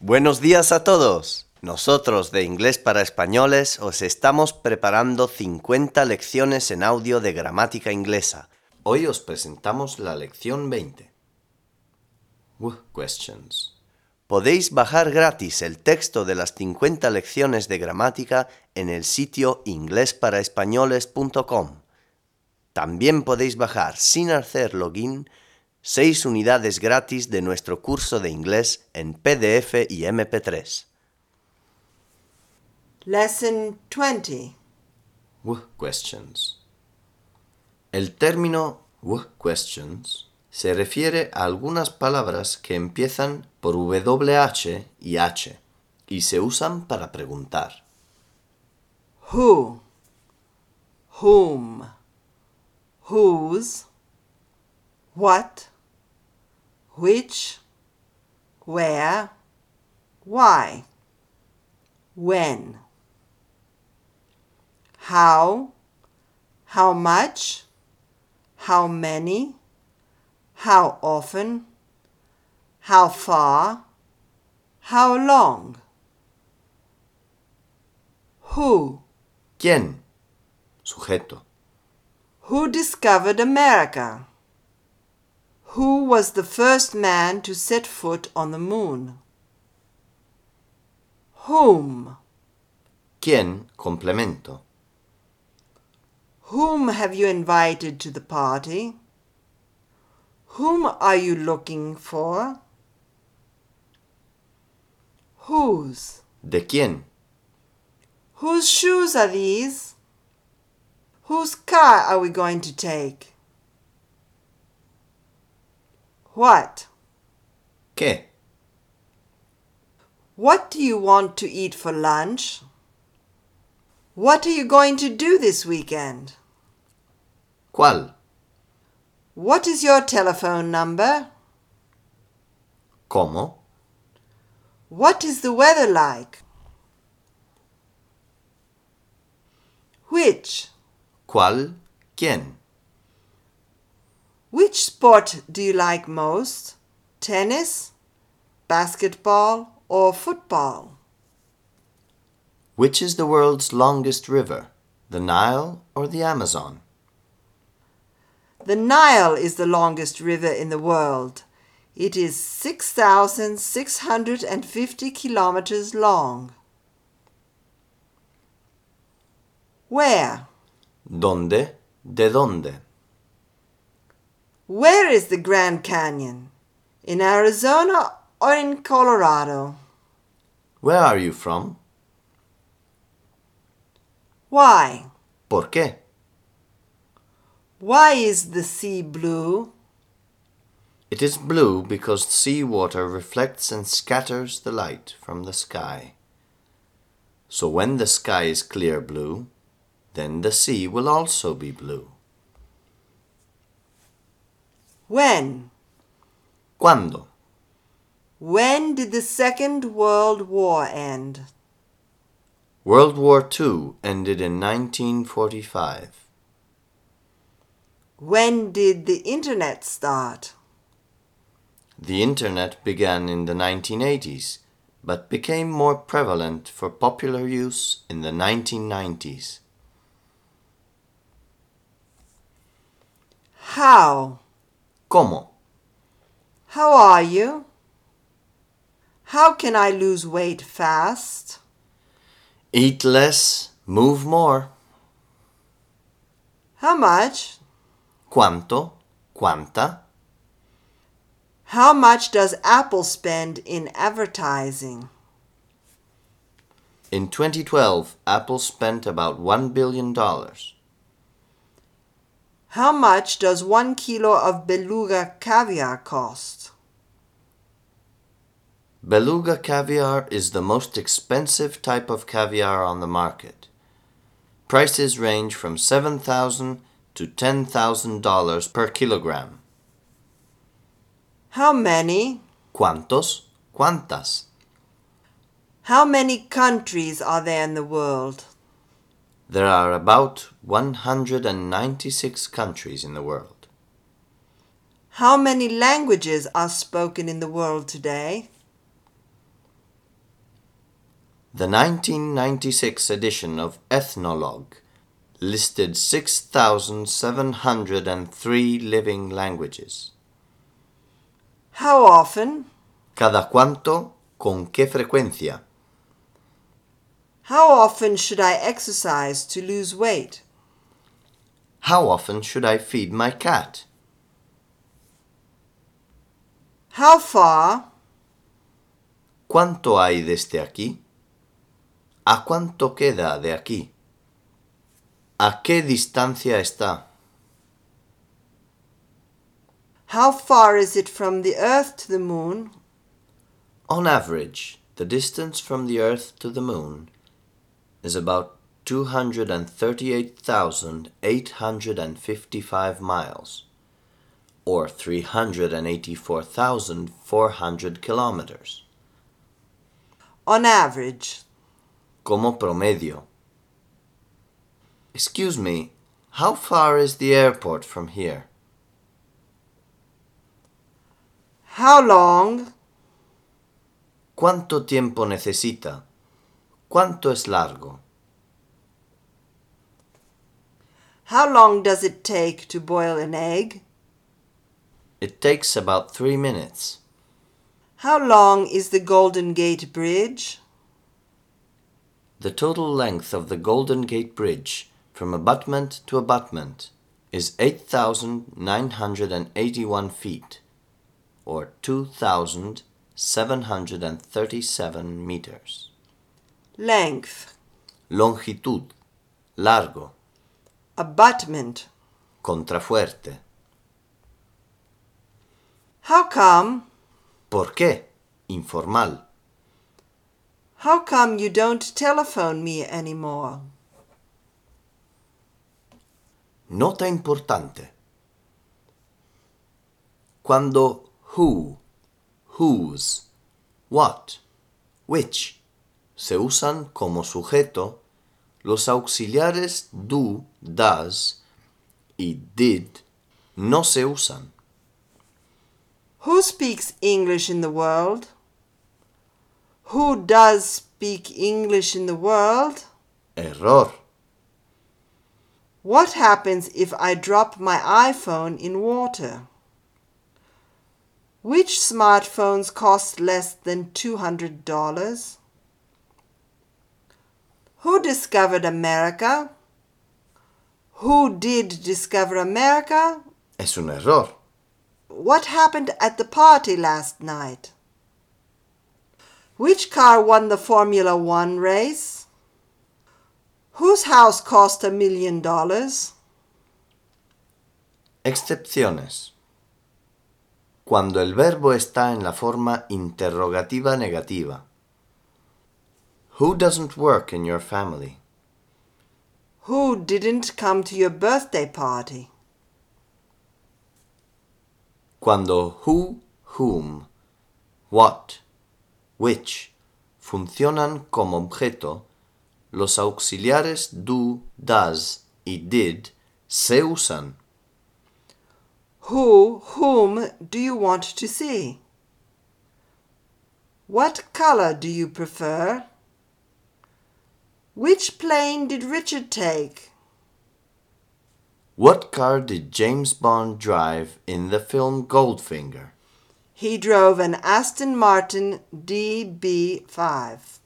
Buenos días a todos. Nosotros de Inglés para Españoles os estamos preparando 50 lecciones en audio de gramática inglesa. Hoy os presentamos la lección 20. W questions. Podéis bajar gratis el texto de las 50 lecciones de gramática en el sitio inglesparaespañoles.com. También podéis bajar sin hacer login 6 unidades gratis de nuestro curso de inglés en PDF y MP3. Lesson 20. W questions. El término W questions se refiere a algunas palabras que empiezan por WH y H y se usan para preguntar. Who? Whom? Whose? What? Which? Where? Why? When? How? How much? How many? How often? How far? How long? Who? ¿Quién? Sujeto. Who discovered America? Who was the first man to set foot on the moon? Whom? ¿Quién? Complemento. Whom have you invited to the party? Whom are you looking for? Whose? ¿De quién? Whose shoes are these? Whose car are we going to take? What? ¿Qué? What do you want to eat for lunch? What are you going to do this weekend? ¿Cuál? What is your telephone number? ¿Cómo? What is the weather like? Which? ¿Cuál? ¿Quién? Which sport do you like most? Tennis, basketball, or football? Which is the world's longest river? The Nile or the Amazon? The Nile is the longest river in the world. It is 6,650 kilometers long. Where? ¿Dónde? ¿De dónde? Where is the Grand Canyon? In Arizona or in Colorado? Where are you from? Why? ¿Por qué? Why is the sea blue? It is blue because sea water reflects and scatters the light from the sky. So when the sky is clear blue, then the sea will also be blue. When? ¿Cuándo? When did the Second World War end? World War II ended in 1945. When did the Internet start? The Internet began in the 1980s, but became more prevalent for popular use in the 1990s. How? ¿Cómo? How are you? How can I lose weight fast? Eat less, move more. How much? ¿Cuánto? ¿Cuánta? How much does Apple spend in advertising? In 2012, Apple spent about $1 billion. How much does one kilo of beluga caviar cost? Beluga caviar is the most expensive type of caviar on the market. Prices range from 7,000 to $10,000 per kilogram. How many? ¿Cuántos? ¿Cuántas? How many countries are there in the world? There are about 196 countries in the world. How many languages are spoken in the world today? The 1996 edition of Ethnologue listed 6,703 living languages. How often? ¿Cada cuánto? ¿Con qué frecuencia? How often should I exercise to lose weight? How often should I feed my cat? How far? ¿Cuánto hay desde aquí? ¿A cuánto queda de aquí? ¿A qué distancia está? How far is it from the earth to the moon? On average, the distance from the Earth to the Moon is about 238,855 miles, or 384,400 kilometers. On average. Como promedio. Excuse me, how far is the airport from here? How long? ¿Cuánto tiempo necesita? ¿Cuánto es largo? How long does it take to boil an egg? It takes about three minutes. How long is the Golden Gate Bridge? The total length of the Golden Gate Bridge from abutment to abutment is 8,981 feet, or 2,737 meters. Length. Longitud, largo, Abutment. contrafuerte. How come? ¿Por qué? Informal. How come you don't telephone me anymore? Nota importante. Cuando who, whose, what, which se usan como sujeto, los auxiliares do, does y did no se usan. Who speaks English in the world? Who does speak English in the world? Error. What happens if I drop my iPhone in water? Which smartphones cost less than $200? Who discovered America? Who did discover America? Es un error. What happened at the party last night? Which car won the Formula One race? Whose house cost a million dollars? Excepciones. Cuando el verbo está en la forma interrogativa negativa. Who doesn't work in your family? Who didn't come to your birthday party? Cuando who, whom, what, which funcionan como objeto, los auxiliares do, does y did se usan. Who, whom do you want to see? What color do you prefer? Which plane did Richard take? What car did James Bond drive in the film Goldfinger? He drove an Aston Martin DB5.